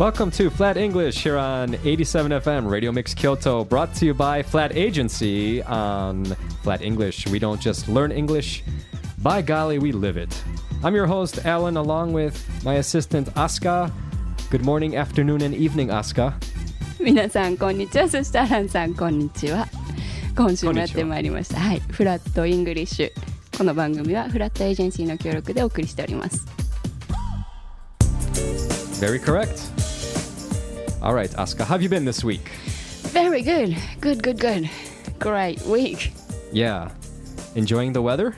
Welcome to Flat English here on 87 FM Radio Mix Kyoto, brought to you by Flat Agency on Flat English. We don't just learn English, by golly, we live it. I'm your host, Alan, along with my assistant, Asuka. Good morning, afternoon, and evening, Asuka. 皆さんこんにちはそしてアランさんこんにちは今週もやってまいりましたはいフラットイングリッシュこの番組はフラットエージェンシーの協力でお送りしております Very correct. All right, Asuka, how have you been this week? Very good good good good great week Yeah. Enjoying the weather?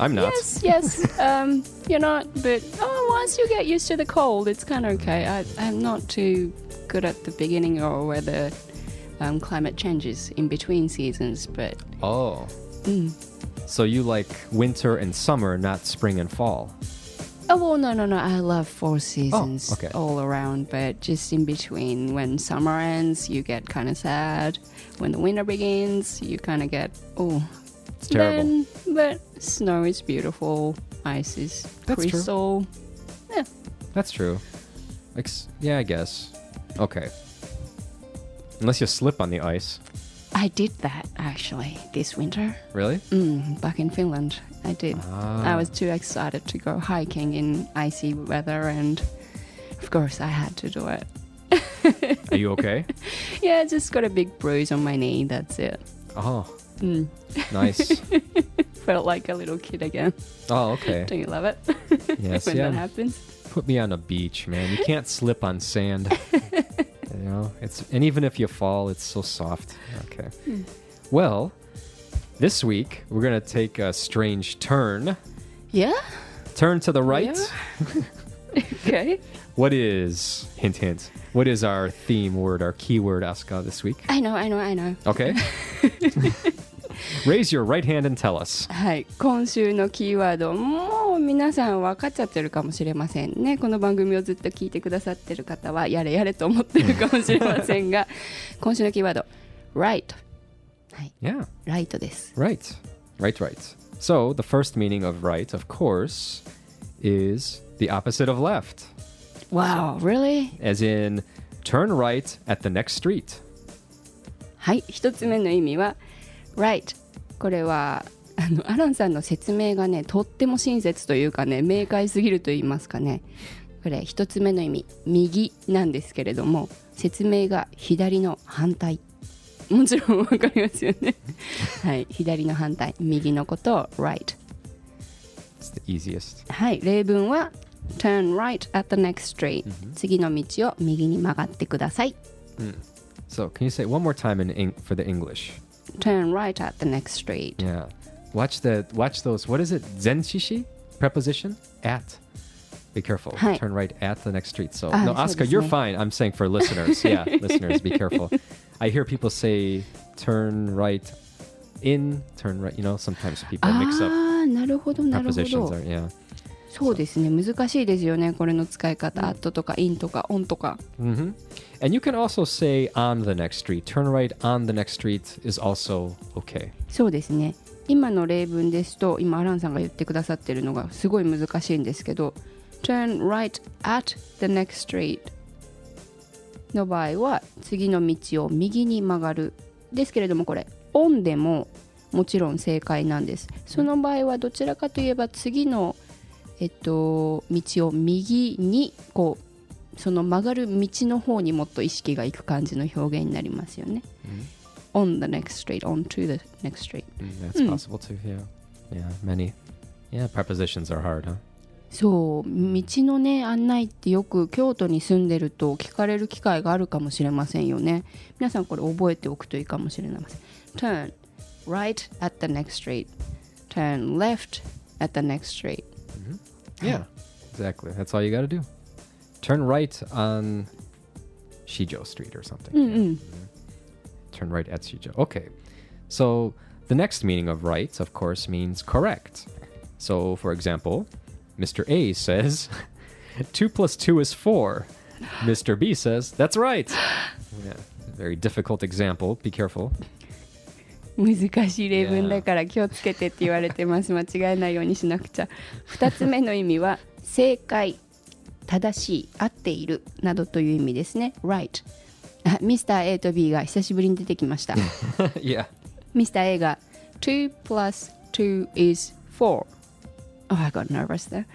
I'm not. yes yes um you're not but oh once you get used to the cold it's kind of okay I, I'm not too good at the beginning or where the um, climate changes in between seasons but Oh. mm. So you like winter and summer, not spring and fall. Oh well, no, no, no. I love four seasons Oh, okay. all around, but just in between, when summer ends, you get kind of sad. When the winter begins, you kind of get oh, It's terrible. Then, but snow is beautiful. Ice is That's true. crystal. That's true. Ex- yeah, I guess. Okay. Unless you slip on the ice. I did that actually this winter. Really? Mm, back in Finland, I did. Ah. I was too excited to go hiking in icy weather, and of course, I had to do it. Are you okay? Yeah, I just got a big bruise on my knee. That's it. oh, Mm. nice. Felt like a little kid again. oh, okay. Don't you love it? Yes, when yeah. that happens. Put me on a beach, man. You can't slip on sand. you know, it's and even if you fall, it's so soft. Okay. Well, this week we're gonna take a strange turn. Yeah. Turn to the right. Yeah. okay. What is hint hint? What is our theme word, our keyword, Asuka, this week? I know, I know, I know. Okay. Raise your right hand and tell us. はい。今週のキーワード、もう皆さん分かっちゃってるかもしれませんね。この番組をずっと聞いてくださってる方は、やれやれと思ってるかもしれませんが、今週のキーワード、right。 はい。Yeah. ライトです。Right. Right, right. So, the first meaning of right, of course, is the opposite of left, Wow, really? as in turn right at the next street. はい。一つ目の意味は、right。これは、あの、アランさんの説明がね、とっても親切というかね、明快すぎると言いますかね。これ、一つ目の意味、右なんですけれども、説明が左の反対。もちろんわかりますよね。はい。左の反対。右のことを right。It's the easiest. はい。例文は、turn right at the next street。次の道を右に曲がってください。So, can you say one more time in eng- for the English? turn right at the next street。Yeah. Watch the watch those. What is it? Zenshishi preposition at. Be careful. Turn right at the next street. So Ah, no, Oscar, you're fine. I'm saying for listeners. Yeah, listeners, be careful. I hear people say turn right in, turn right. You know, sometimes people mix up ああ、なるほど、なるほ prepositions. ど Are,。yeah. そうですね難しいですよねこれの使い方、アットとかインとかオンとか hmm And you can also say on the next street. Turn right on the next street is also okay. そうですね今の例文ですと今アランさんが言ってくださってるのがすごい難しいんですけど turn right at the next street の場合は次の道を右に曲がるですけれどもこれオンでももちろん正解なんですその場合はどちらかといえば次のえっと道を右にこうその曲がる道の方にもっと意識がいく感じの表現になりますよね。on the next street, on to the next street. Mm, that's possible too. Yeah. Yeah. Many. Yeah. Prepositions are hard, huh? そう道のね案内ってよく京都に住んでると聞かれる機会があるかもしれませんよね皆さんこれ覚えておくといいかもしれません Turn right at the next street Turn left at the next street Yeah, exactly. That's all you got to do. Turn right on Shijo Street or something. Mm-mm. Turn right at Shijo. Okay. So the next meaning of right, of course, means correct. So, for example, Mr. A says, 2 plus 2 is 4. Mr. B says, that's right. Yeah, very difficult example. Be careful. 難しい例文だから気をつけてって言われてます 間違えないようにしなくちゃ2つ目の意味は正解正しい合っているなどという意味ですね right あミスター A と B が久しぶりに出てきました yeah. ミスター A が2 plus 2 is 4 Oh, I got nervous there、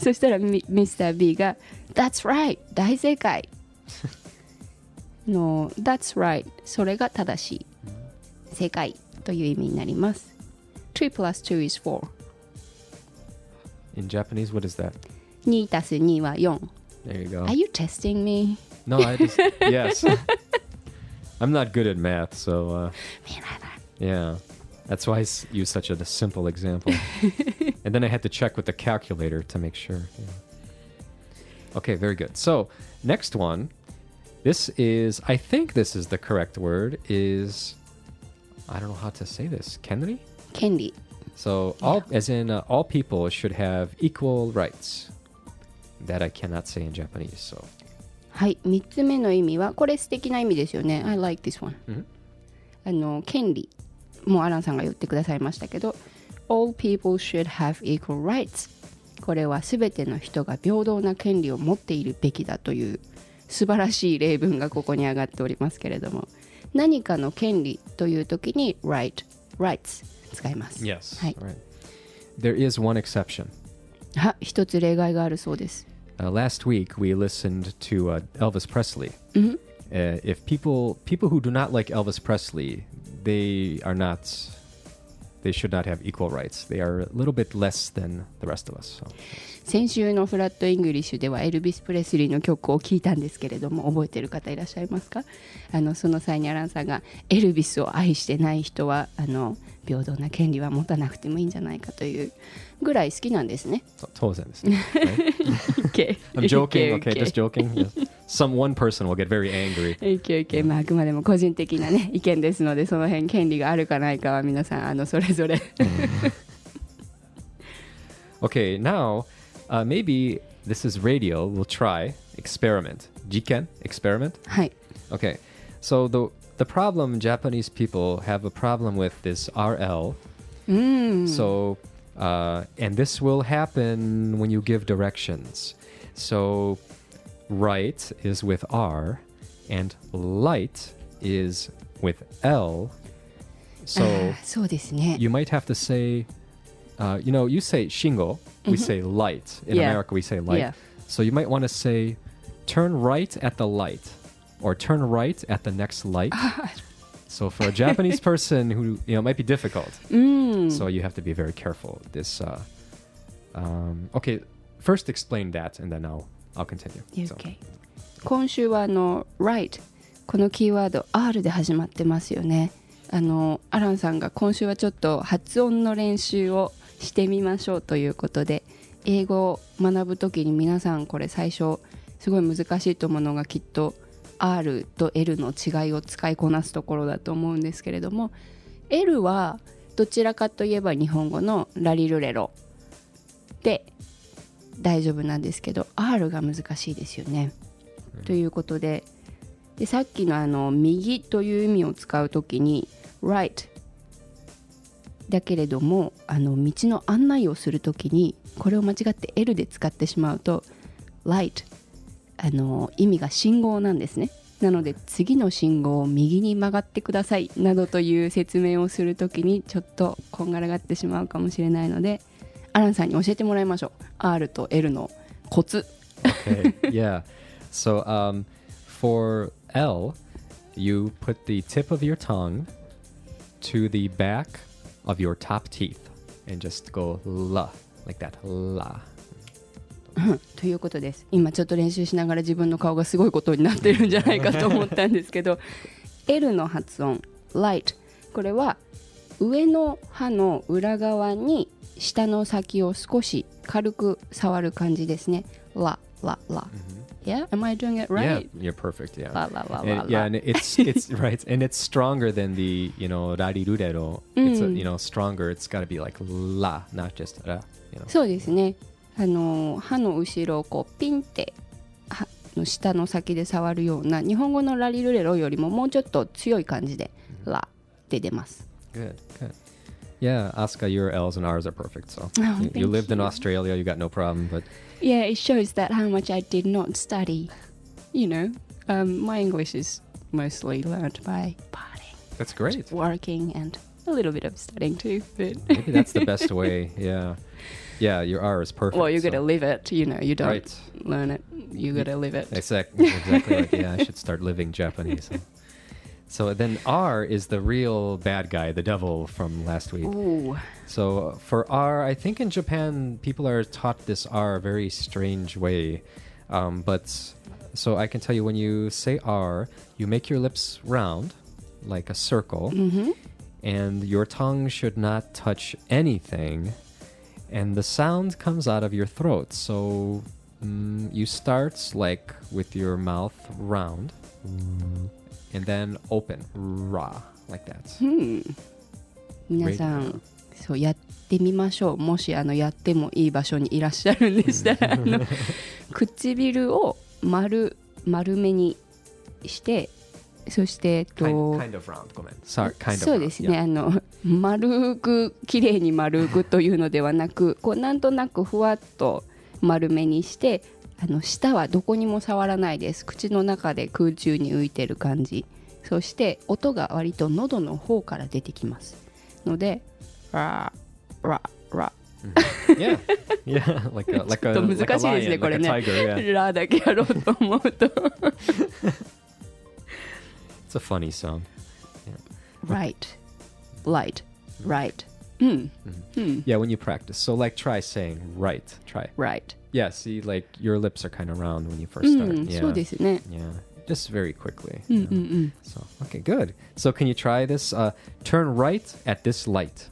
そしたらミミスター B が That's right 大正解の That's right それが正しい正解という意味になります2 plus 2 is 4 In Japanese, what is that? 2たす2は4 There you go. Are you testing me? No, I just yes. I'm not good at math, so uh, Me neither. yeah, that's why I s- use such a simple example. and then I had to check with the calculator to make sure. yeah. Okay, very good. So next one, this is I think this is the correct word. Is I don't know how to say this. Kenri. 権利 So all, as in uh, all people should have equal rights. That I cannot say in Japanese. So はい3つ目の意味はこれ素敵な意味ですよね I like this one、うんあの権利 もうアランさんが言ってくださいましたけど All people should have equal rights これは全ての人が平等な権利を持っているべきだという素晴らしい例文がここに上がっておりますけれども何かの権利という時に right rights 使います yes, はい right. There is one exception. あ一つ例外があるそうです Uh, last week we listened to uh, Elvis Presley. Uh, if people people who do not like Elvis Presley, they are not. They should not have equal rights. They are a little bit less than the rest of us. So. 先週のフラットイングリッシュではエルビス・プレスリーの曲を聴いたんですけれども覚えてる方いらっしゃいますか？あのその際にアランさんがエルビスを愛してない人はあの平等な権利は持たなくてもいいんじゃないかというぐらい好きなんですね。当然ですね. I'm joking. Okay, just joking. Yes. Some one person will get very angry. Okay, okay. まあ、あくまでも個人的な、ね、意見ですのでその辺権利があるかないかは皆さんあのそれぞれ Okay, now uh, maybe this is radio. We'll try experiment. Jiken experiment. はい。 Okay, so the the problem Japanese people have a problem with this RL. So, uh, and this will happen when you give directions. So, right is with R, and light is with L. あ So ーそうですね。 you might have to say, uh, you know, you say shingo, we say light. In Yeah. America, we say light. Yeah. So you might want to say, turn right at the light, or turn right at the next light. so for a Japanese person who you know it might be difficult, うん。 so you have to be very careful. This, uh, um, okay, first explain that, and then I'll I'll continue. UK 今週はあの right このキーワード R で始まってますよね。あのアランさんが今週はちょっと発音の練習をしてみましょうということで英語を学ぶときに皆さんこれ最初すごい難しいと思うのがきっと R と L の違いを使いこなすところだと思うんですけれども L はどちらかといえば日本語のラリルレロ。で大丈夫なんですけど R が難しいですよね。ということででさっきのあの右という意味を使うときに right だけれどもあの道の案内をするときにこれを間違って L で使ってしまうと light あの意味が信号なんですねなので次の信号を右に曲がってくださいなどという説明をするときにちょっとこんがらがってしまうかもしれないのでアランさんに教えてもらいましょう R と L のコツ okay, yeah. So um, for L, you put the tip of your tongue to the back of your top teeth and just go la like that. La. ということです今ちょっと練習しながら自分の顔がすごいことになってるんじゃないかと思ったんですけど L の発音 light これは上の歯の裏側に下の先を少し軽く触る感じですねラララ Yeah? Am I doing it right? Yeah, you're perfect. Yeah. La, la, la, And- la, yeah, la. and it's it's right, and it's stronger than the you know rarirurero. It's a, you know stronger. It's got to be like la, not just ra. You know. そうですねあの歯の後ろをこうピンって歯の下の先で触るような日本語のラリルレロよりももうちょっと強い感じでラって出ます Good, good. Yeah, Asuka, your L's and R's are perfect. So Oh, you, you lived in. Australia, you got no problem. But Yeah, it shows that how much I did not study. You know, um, my English is mostly learned by partying, that's great. working, and a little bit of studying too. But Maybe that's the best way. Yeah, yeah, your R is perfect. well, you so- got to live it. You know, you don't Right. learn it. You got to live it. Exactly. Exactly. like, yeah, I should start living Japanese. So then R is the real bad guy, the devil from last week. Ooh. So for R, I think in Japan people are taught this R a very strange way. Um, but so I can tell you when you say R, you make your lips round like a circle, Mm-hmm. and your tongue should not touch anything, and the sound comes out of your throat. So mm, you start like with your mouth round, and then open, ra, like that. 皆さんそうやってみましょうもしあのやってもいい場所にいらっしゃるんでしたら あの唇を丸丸めにしてそしてえっと Kind, kind of round. ごめん。Sorry, kind of そうですね、round. あの丸く綺麗に丸くというのではなくこうなんとなくふわっと丸めにしてあの舌はどこにも触らないです口の中で空中に浮いてる感じそして音が割と喉の方から出てきますのでラララ Yeah. Yeah. Like a, like a, ちょっと難しいですねこれね.ラだけやろうと思うと It's a funny song. right light right うん、うん、Yeah, when you practice. So like try saying right. Try. right Yeah, see like your lips are kind of round when you first start. うん、 yeah. そうですね Yeah. Just very quickly. うん you うん know. うん So, okay, good. So can you try this? Uh, turn right at this light.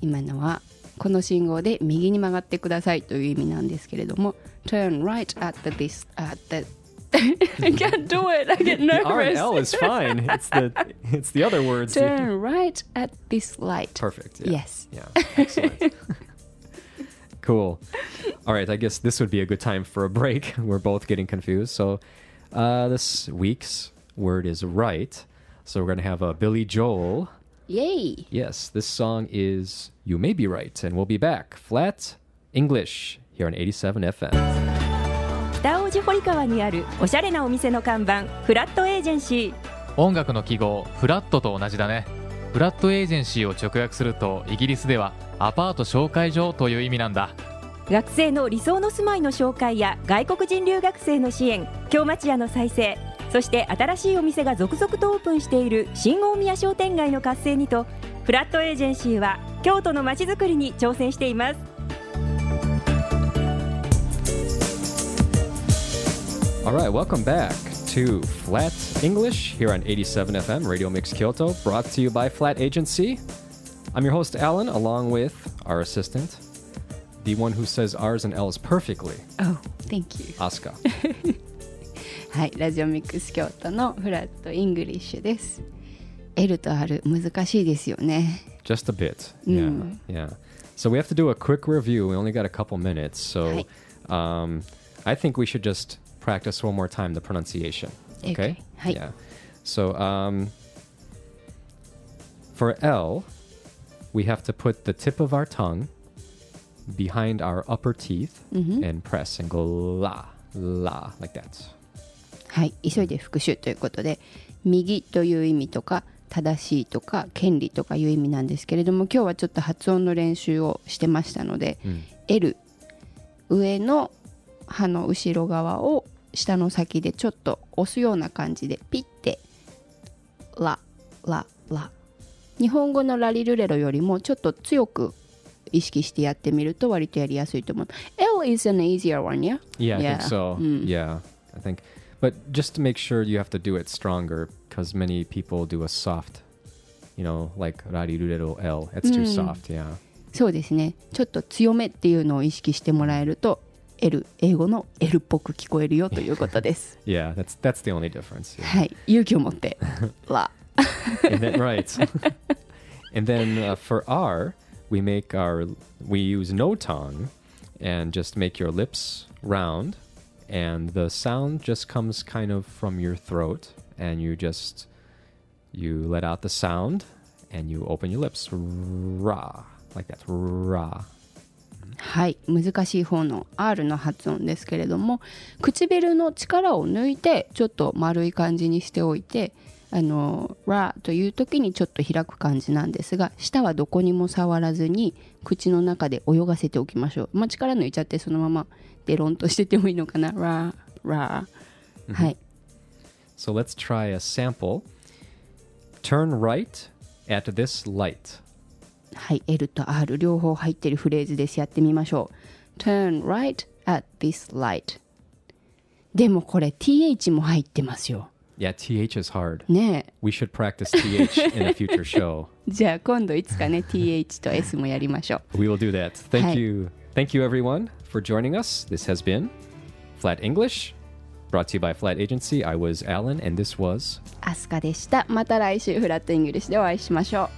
今のはこの信号で右に曲がってくださいという意味なんですけれども Turn right at the this at the I can't do it I get The R and L nervous is fine. It's the it's the other words. Turn right at this light Perfect. Yeah. Yes Yeah. Excellent. cool. All right. I guess this would be a good time for a break. We're both getting confused. So, uh, this week's word is right. So we're gonna have a Billy Joel. イエイ Yes, this song is "You May Be Right," and we'll be back. Flat English here on 87 FM. 北大路堀川にあるおしゃれなお店の看板フラットエージェンシー音楽の記号フラットと同じだねフラットエージェンシーを直訳するとイギリスではアパート紹介所という意味なんだ学生の理想の住まいの紹介や外国人留学生の支援京町屋の再生そして新しいお店が続々とオープンしている新大宮商店街の活性にとフラットエージェンシーは京都のまちづくりに挑戦しています All right, welcome back to Flat English here on 87 FM Radio Mix Kyoto, brought to you by Flat Agency. I'm your host Alan, along with our assistant, the one who says R's and L's perfectly, Oh thank you Asuka. はいラジオミックス京都のフラットイングリッシュです L と R 難しいですよね Just a bit. Yeah. Mm. Yeah. So we have to do a quick review. We only got a couple minutes. So um, I think we should just practice one more time the pronunciation. Okay? Okay. Hi. Yeah. So um, for L, we have to put the tip of our tongue behind our upper teeth and press and go la, la, like that. はい、急いで復習ということで右という意味とか正しいとか権利とかいう意味なんですけれども今日はちょっと発音の練習をしてましたので、L 上の歯の後ろ側を下の先でちょっと押すような感じでピッてラララ日本語のラリルレロよりもちょっと強く意識してやってみると割とやりやすいと思う L is an easier one yeah? Yeah, I Yeah. think so. Mm. Yeah, I think. But just to make sure you have to do it stronger because many people do a soft, you know, like rarirurero L. It's too Mm. soft, yeah. そうですねちょっと強めっていうのを意識してもらえると L 英語の L っぽく聞こえるよということです Yeah, that's that's the only difference. yeah. はい勇気を持ってラ and then, right. and then uh, for R, we make our we use no tongue and just make your lips round and the sound just comes kind of from your throat and you just you let out the sound and you open your lips. Ra. Like that. Ra. はい難しい方の R の発音ですけれども唇の力を抜いてちょっと丸い感じにしておいて あの「ラ」という時にちょっと開く感じなんですが舌はどこにも触らずに口の中で泳がせておきましょう、まあ、力抜いちゃってそのままデロンとしててもいいのかな「ラ」「ラ」はい So let's try a sample. Turn right at this light. はい、L と R 両方入ってるフレーズです。やってみましょう。Turn right at this light. でもこれ TH も入ってますよ。Yeah, TH is hard. ねえ。 We should practice TH in a future show. じゃあ今度いつかね TH と S もやりましょう。 We will do that. Thank Hi. you. Thank you, everyone, for joining us. This has been Flat English, brought to you by Flat Agency. I was Alan, and this was. アスカでした。また来週フラットイングリッシュでお会いしましょう。